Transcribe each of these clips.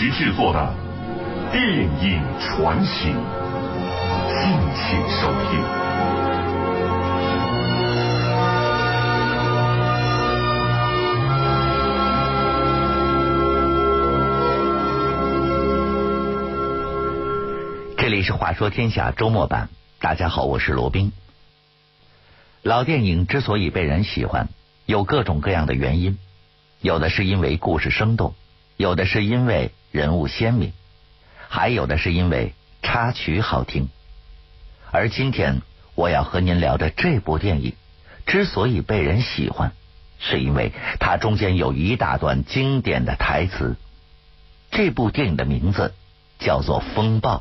奇制作的电影传奇，敬请收听。这里是《话说天下》周末版，大家好，我是罗宾。老电影之所以被人喜欢，有各种各样的原因，有的是因为故事生动。有的是因为人物鲜明，还有的是因为插曲好听。而今天我要和您聊的这部电影，之所以被人喜欢，是因为它中间有一大段经典的台词。这部电影的名字叫做《风暴》，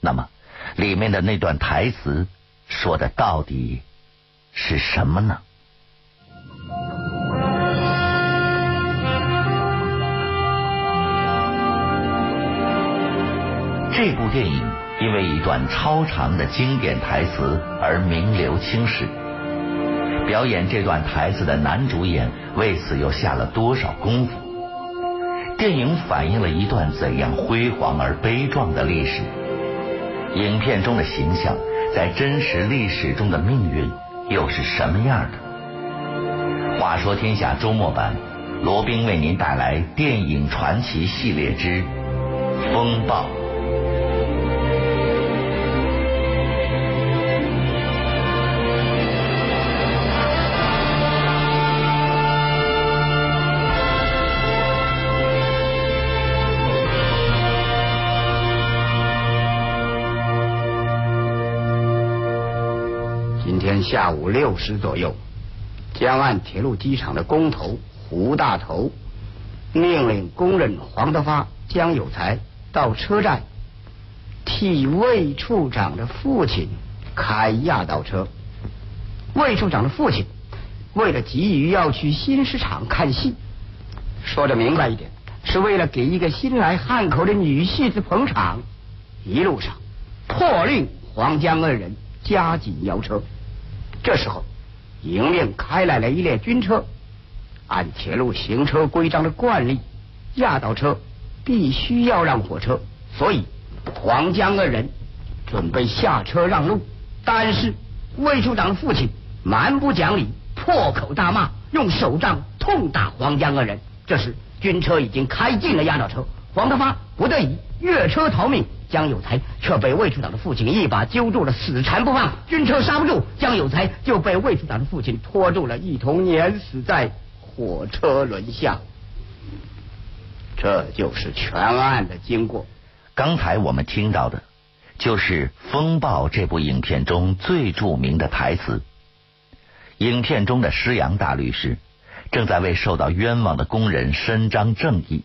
那么里面的那段台词说的到底是什么呢？这部电影因为一段超长的经典台词而名留青史。表演这段台词的男主演为此又下了多少功夫？电影反映了一段怎样辉煌而悲壮的历史？影片中的形象在真实历史中的命运又是什么样的？话说天下周末版，罗宾为您带来电影传奇系列之《风暴》。下午六时左右，江岸铁路机场的工头胡大头命令工人黄德发、江有才到车站替魏处长的父亲开压倒车。魏处长的父亲为了急于要去新市场看戏，说的明白一点，是为了给一个新来汉口的女戏子捧场。一路上破令黄江二人加紧摇车。这时候，迎面开来了一列军车。按铁路行车规章的惯例，压倒车必须要让火车，所以黄江二人准备下车让路。但是魏处长的父亲蛮不讲理，破口大骂，用手杖痛打黄江二人。这时军车已经开进了压倒车，黄德发不得已越车逃命。江有才却被魏处长的父亲一把揪住了，死缠不放。军车刹不住，江有才就被魏处长的父亲拖住了，一同碾死在火车轮下。这就是全案的经过。刚才我们听到的，就是《风暴》这部影片中最著名的台词。影片中的施阳大律师正在为受到冤枉的工人伸张正义，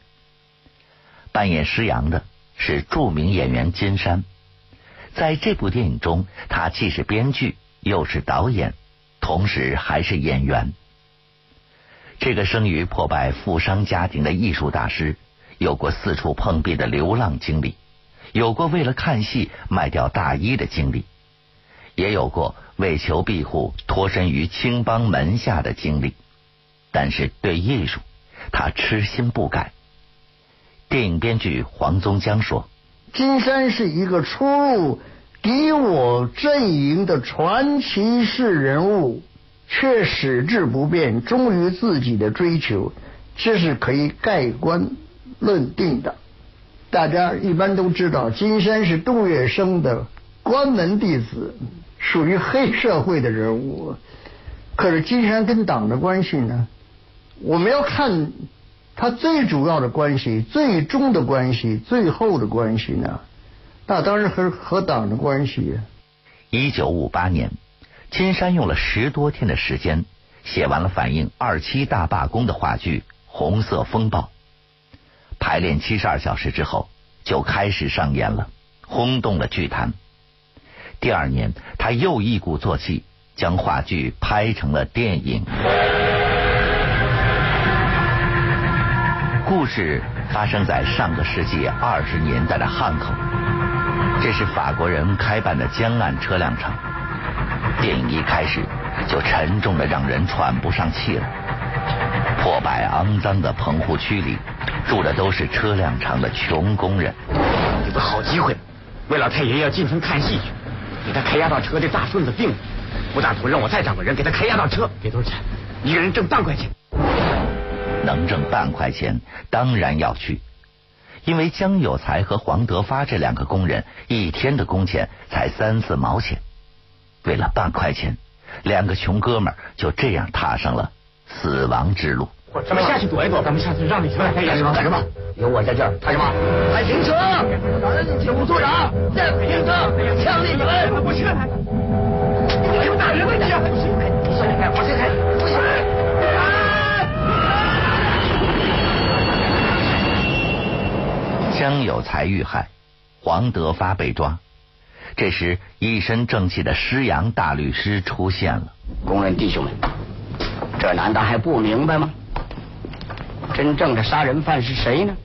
扮演施阳的。是著名演员金山，在这部电影中，他既是编剧又是导演，同时还是演员。这个生于破败富商家庭的艺术大师，有过四处碰壁的流浪经历，有过为了看戏卖掉大衣的经历，也有过为求庇护脱身于青帮门下的经历。但是对艺术，他痴心不改。电影编剧黄宗江说：“金山是一个出入敌我阵营的传奇式人物，却矢志不变，忠于自己的追求，这是可以盖棺论定的。大家一般都知道，金山是杜月笙的关门弟子，属于黑社会的人物。可是金山跟党的关系呢？我们要看。”他最主要的关系、最终的关系、最后的关系呢？那当然和和党的关系。一九五八年，金山用了十多天的时间写完了反映二七大罢工的话剧《红色风暴》。排练七十二小时之后，就开始上演了，轰动了剧坛。第二年，他又一鼓作气，将话剧拍成了电影。故事发生在上个世纪二十年代的汉口，这是法国人开办的江岸车辆厂。电影一开始就沉重的让人喘不上气来。破败肮脏的棚户区里，住的都是车辆厂的穷工人。有个好机会，魏老太爷要进城看戏去，给他开押到车的大顺子病了，吴大头让我再找个人给他开押到车，给多少钱？一个人挣半块钱。能挣半块钱，当然要去。因为江有才和黄德发这两个工人一天的工钱才三四毛钱，为了半块钱，两个穷哥们就这样踏上了死亡之路。咱们下去躲一躲，咱们下去让你出来干什么？干什么？有我在这儿，怕什么？快停车！警务组长，再不停车，枪毙你们！不去！还有大人问题啊！不行，你先开，我先开，张！有才遇害，黄德发被抓。这时，一身正气的施阳大律师出现了。工人弟兄们，这难道还不明白吗？真正的杀人犯是谁呢？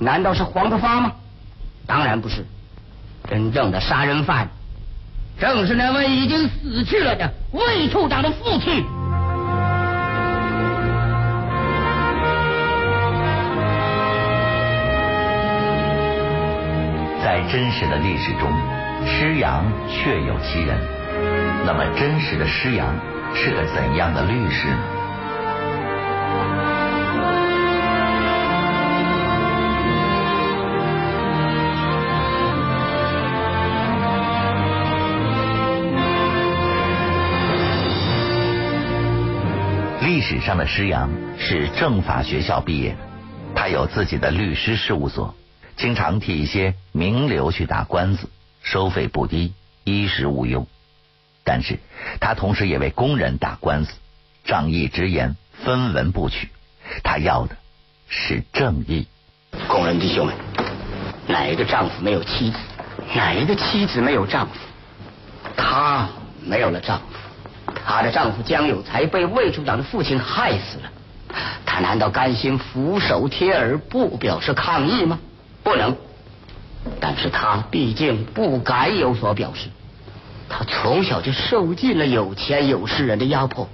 难道是黄德发吗？当然不是，真正的杀人犯正是那位已经死去了的魏处长的父亲。真实的历史中，施阳确有其人。那么，真实的施阳是个怎样的律师呢？历史上的施阳是政法学校毕业，他有自己的律师事务所。经常替一些名流去打官司，收费不低，衣食无忧。但是他同时也为工人打官司，仗义直言，分文不取。他要的是正义。工人弟兄们，哪一个丈夫没有妻子？哪一个妻子没有丈夫？她没有了丈夫，她的丈夫江有才被魏处长的父亲害死了。她难道甘心俯首帖耳，不表示抗议吗？不能，但是他毕竟不敢有所表示。他从小就受尽了有钱有势人的压迫，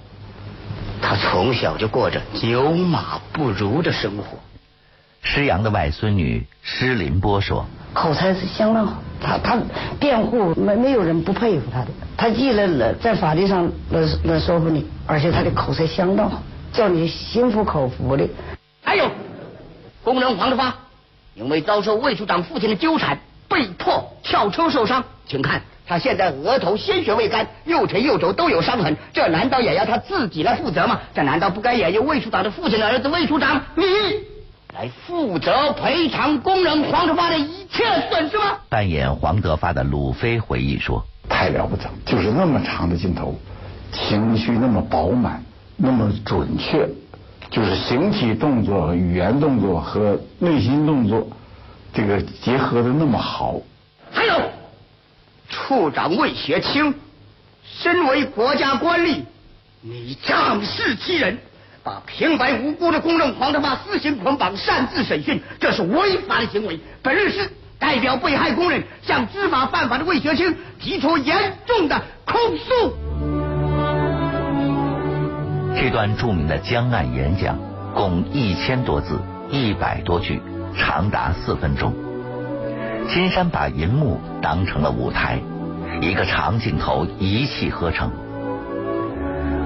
他从小就过着牛马不如的生活。施阳的外孙女施林波说：“口才是相当好，他他辩护没没有人不佩服他的，他既了在法律上能能说服你，而且他的口才相当好，叫你心服口服的。还有工人黄德发。”因为遭受魏处长父亲的纠缠，被迫跳车受伤。请看，他现在额头鲜血未干，右腿右肘都有伤痕。这难道也要他自己来负责吗？这难道不该也由魏处长的父亲的儿子魏处长你来负责赔偿工人黄德发的一切损失吗？扮演黄德发的鲁飞回忆说：“太了不得，就是那么长的镜头，情绪那么饱满，那么准确。”就是形体动作、语言动作和内心动作，这个结合的那么好。还有，处长魏学清，身为国家官吏，你仗势欺人，把平白无辜的公正黄德发私刑捆绑、擅自审讯，这是违法的行为。本律师代表被害工人向知法犯法的魏学清提出严重的控诉。这段著名的江岸演讲共一千多字，一百多句，长达四分钟。金山把银幕当成了舞台，一个长镜头一气呵成。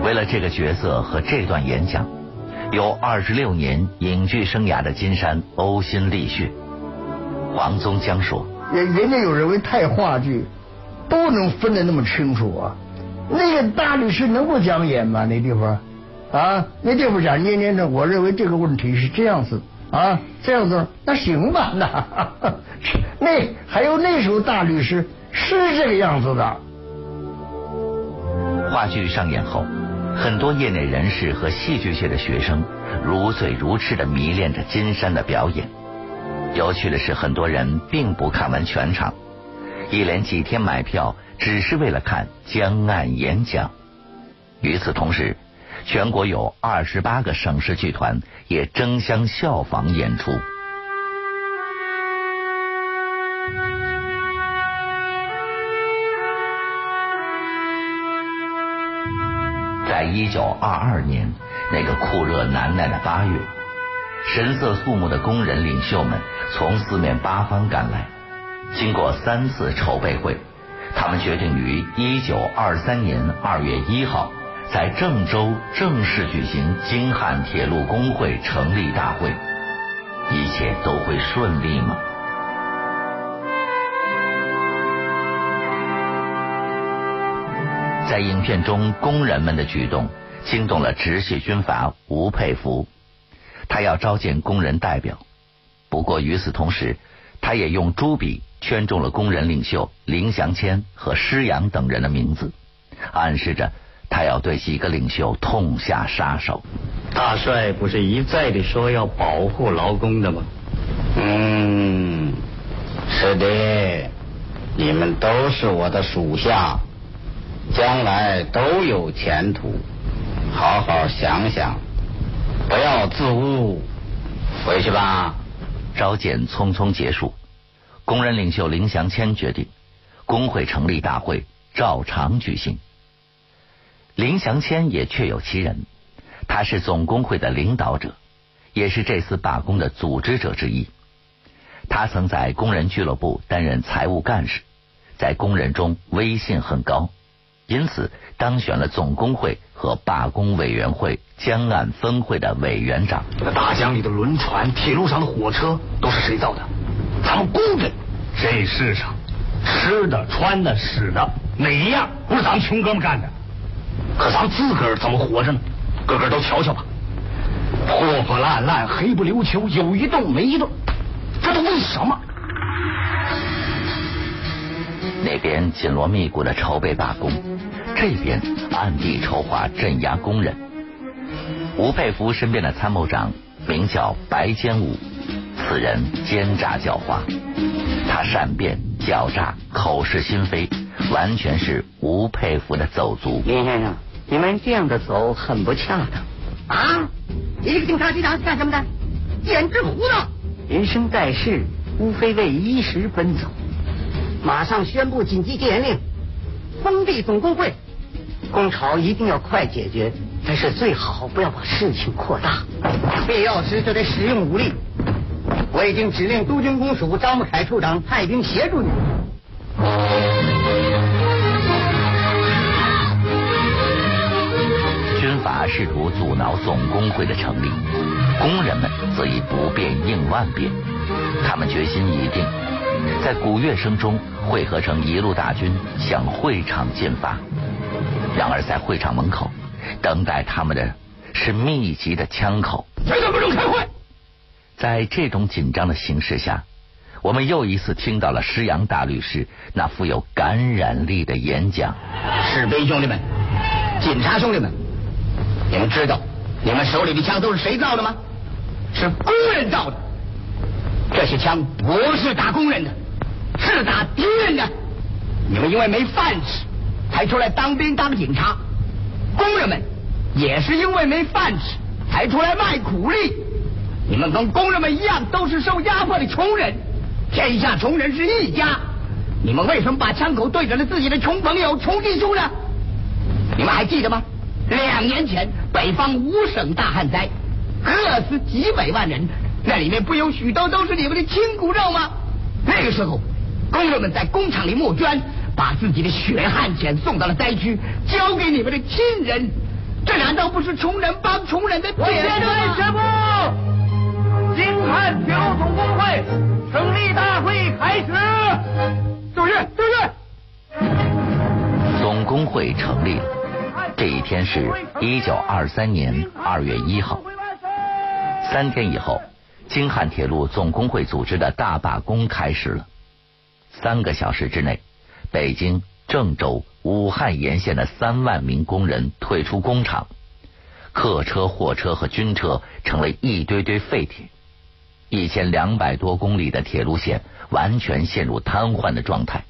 为了这个角色和这段演讲，有二十六年影剧生涯的金山呕心沥血。黄宗江说：“人人家有人为太话剧不能分得那么清楚啊，那个大律师能不讲演吗？那地方？”啊，那这不讲捏捏的，我认为这个问题是这样子啊，这样子那行吧，那那还有那时候大律师是这个样子的。话剧上演后，很多业内人士和戏剧界的学生如醉如痴的迷恋着金山的表演。有趣的是，很多人并不看完全场，一连几天买票，只是为了看江岸演讲。与此同时。全国有二十八个省市剧团也争相效仿演出。在一九二二年，那个酷热难耐的八月，神色肃穆的工人领袖们从四面八方赶来。经过三次筹备会，他们决定于一九二三年二月一号在郑州正式举行京汉铁路工会成立大会。一切都会顺利吗？在影片中，工人们的举动惊动了直系军阀吴佩孚，他要召见工人代表。不过与此同时，他也用朱笔圈中了工人领袖林祥谦和施洋等人的名字，暗示着他要对几个领袖痛下杀手。大帅不是一再的说要保护劳工的吗？嗯，是的，你们都是我的属下。将来都有前途，好好想想，不要自误。回去吧。召见匆匆结束，工人领袖林祥谦决定，工会成立大会照常举行。林祥谦也确有其人，他是总工会的领导者，也是这次罢工的组织者之一。他曾在工人俱乐部担任财务干事，在工人中威信很高。因此，当选了总工会和罢工委员会江岸分会的委员长。那大江里的轮船、铁路上的火车都是谁造的？咱们工人。这世上吃的、穿的、使的，哪一样不是咱们穷哥们干的？可咱们自个儿怎么活着呢？个个都瞧瞧吧，破破烂烂、黑不溜秋，有一顿没一顿，这都为什么？那边紧锣密鼓的筹备罢工，这边暗地筹划镇压工人。吴佩孚身边的参谋长名叫白坚武，此人奸诈狡猾，他善变狡诈，口是心非，完全是吴佩孚的走卒。林先生，你们这样的走很不恰当啊！一个警察局长干什么的？简直胡闹！人生在世，无非为衣食奔走。马上宣布紧急戒严令，封闭总工会，工潮一定要快解决，但是最好，不要把事情扩大。必要时就得使用武力。我已经指令督军公署张木凯处长派兵协助你。军阀试图阻挠总工会的成立，工人们则以不变应万变，他们决心已定。在鼓乐声中汇合成一路大军向会场进发。然而在会场门口等待他们的是密集的枪口。谁都不准开会！在这种紧张的形势下，我们又一次听到了施洋大律师那富有感染力的演讲。士兵兄弟们，警察兄弟们，你们知道你们手里的枪都是谁造的吗？是工人造的。这些枪不是打工人的，是打敌人的。你们因为没饭吃，才出来当兵当警察；工人们也是因为没饭吃，才出来卖苦力。你们跟工人们一样，都是受压迫的穷人。天下穷人是一家，你们为什么把枪口对准了自己的穷朋友、穷弟兄呢？你们还记得吗？两年前北方五省大旱灾，饿死几百万人。那里面不有许多都是你们的亲骨肉吗？那个时候，工人们在工厂里募捐，把自己的血汗钱送到了灾区，交给你们的亲人。这难道不是穷人帮穷人的典范吗？宣布，京汉铁路总工会成立大会开始。注意，注意。总工会成立了。这一天是一九二三年二月一号。三天以后。京汉铁路总工会组织的大罢工开始了。三个小时之内，北京、郑州、武汉沿线的三万名工人退出工厂，客车、货车和军车成了一堆堆废铁，一千两百多公里的铁路线完全陷入瘫痪的状态。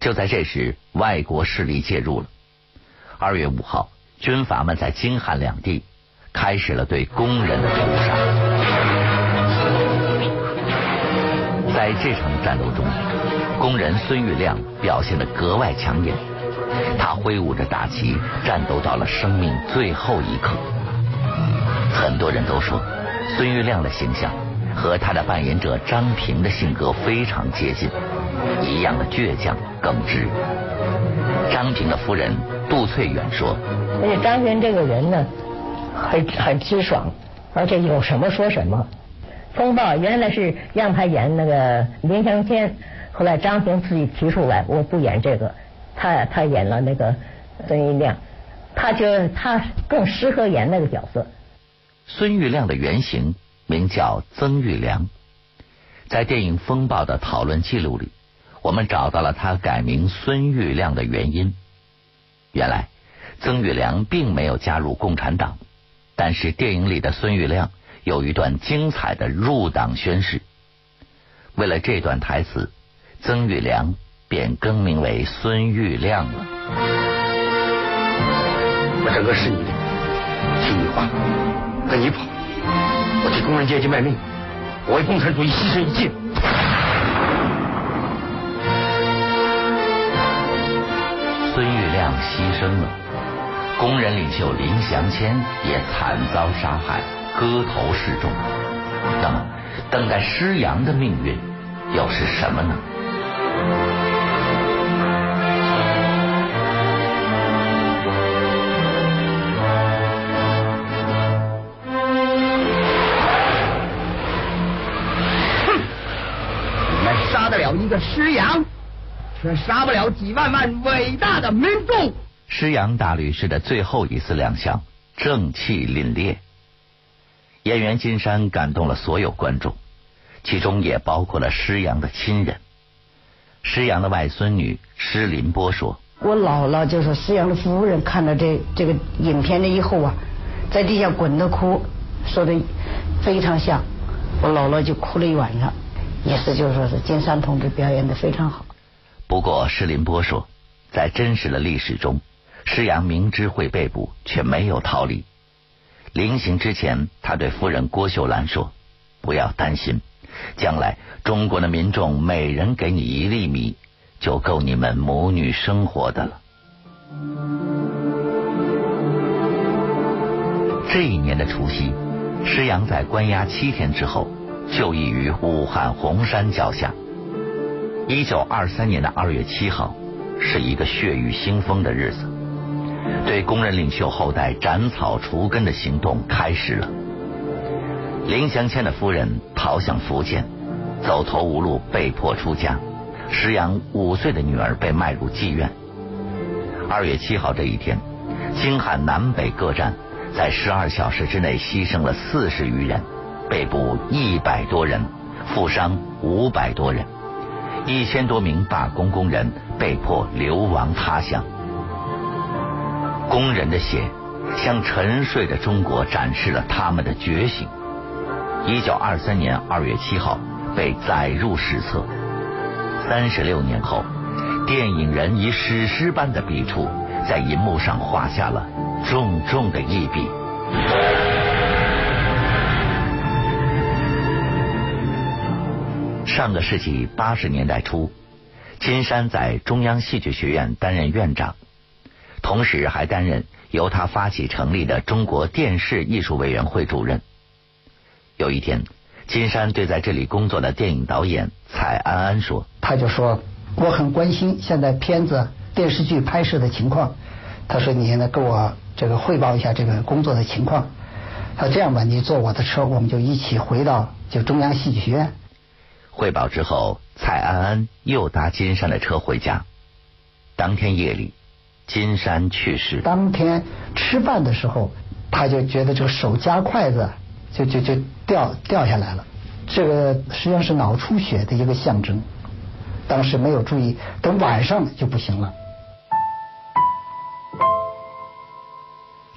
就在这时，外国势力介入了。二月五号，军阀们在京汉两地开始了对工人的屠杀。在这场战斗中，工人孙玉亮表现得格外抢眼。他挥舞着大旗，战斗到了生命最后一刻。很多人都说，孙玉亮的形象和他的扮演者张平的性格非常接近，一样的倔强耿直。张平的夫人杜翠远说：“而且张平这个人呢，很很直爽，而且有什么说什么。风暴原来是让他演那个林祥谦，后来张平自己提出来，我不演这个，他他演了那个孙玉亮，他觉得他更适合演那个角色。孙玉亮的原型名叫曾玉良，在电影《风暴》的讨论记录里。我们找到了他改名孙玉亮的原因。原来，曾玉良并没有加入共产党，但是电影里的孙玉亮有一段精彩的入党宣誓。为了这段台词，曾玉良便更名为孙玉亮了。我整个是你的，听你话，跟你跑，我替工人阶级卖命，我为共产主义牺牲一切。牺牲了，工人领袖林祥谦也惨遭杀害，割头示众。那么，等待施洋的命运又是什么呢？哼，你们杀得了一个施洋？却杀不了几万万伟大的民众。施洋大律师的最后一次亮相，正气凛冽。演员金山感动了所有观众，其中也包括了施洋的亲人。施洋的外孙女施林波说：“我姥姥就是施洋的夫人，看到这这个影片了以后啊，在地下滚着哭，说的非常像。我姥姥就哭了一晚上，意思就说是金山同志表演的非常好。”不过，施林波说，在真实的历史中，施洋明知会被捕，却没有逃离。临行之前，他对夫人郭秀兰说：“不要担心，将来中国的民众每人给你一粒米，就够你们母女生活的了。”这一年的除夕，施洋在关押七天之后，就义于武汉洪山脚下。一九二三年的二月七号，是一个血雨腥风的日子。对工人领袖后代斩草除根的行动开始了。林祥谦的夫人逃向福建，走投无路，被迫出家。石阳五岁的女儿被卖入妓院。二月七号这一天，京汉南北各站在十二小时之内牺牲了四十余人，被捕一百多人，负伤五百多人。一千多名罢工工人被迫流亡他乡，工人的血向沉睡的中国展示了他们的觉醒。一九二三年二月七号被载入史册，三十六年后，电影人以史诗般的笔触在银幕上画下了重重的一笔。上个世纪八十年代初，金山在中央戏剧学院担任院长，同时还担任由他发起成立的中国电视艺术委员会主任。有一天，金山对在这里工作的电影导演蔡安安说：“他就说我很关心现在片子电视剧拍摄的情况。他说你现在跟我这个汇报一下这个工作的情况。他说这样吧，你坐我的车，我们就一起回到就中央戏剧学院。”汇报之后，蔡安安又搭金山的车回家。当天夜里，金山去世。当天吃饭的时候，他就觉得这个手夹筷子就就就掉掉下来了。这个实际上是脑出血的一个象征。当时没有注意，等晚上就不行了。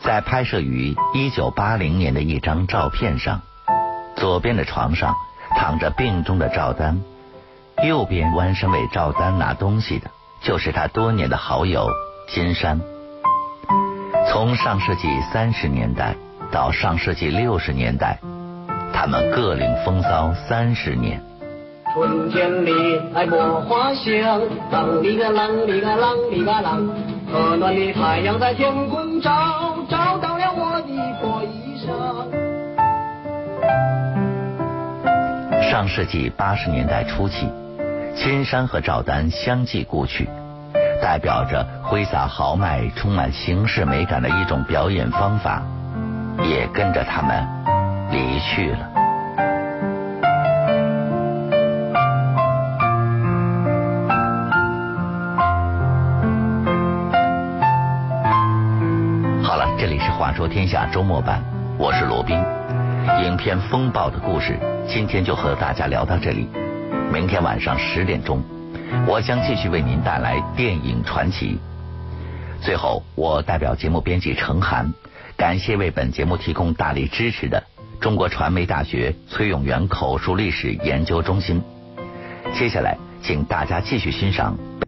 在拍摄于一九八零年的一张照片上，左边的床上。躺着病中的赵丹，右边弯身为赵丹拿东西的，就是他多年的好友金山。从上世纪三十年代到上世纪六十年代，他们各领风骚三十年。春天里，爱百花香，啷里个啷里个啷里个啷。和暖的太阳在天空照，照到上世纪八十年代初期，千山和赵丹相继故去，代表着挥洒豪迈、充满形式美感的一种表演方法，也跟着他们离去了。好了，这里是《话说天下》周末版，我是罗宾。影片《风暴》的故事，今天就和大家聊到这里。明天晚上十点钟，我将继续为您带来电影传奇。最后，我代表节目编辑程涵，感谢为本节目提供大力支持的中国传媒大学崔永元口述历史研究中心。接下来，请大家继续欣赏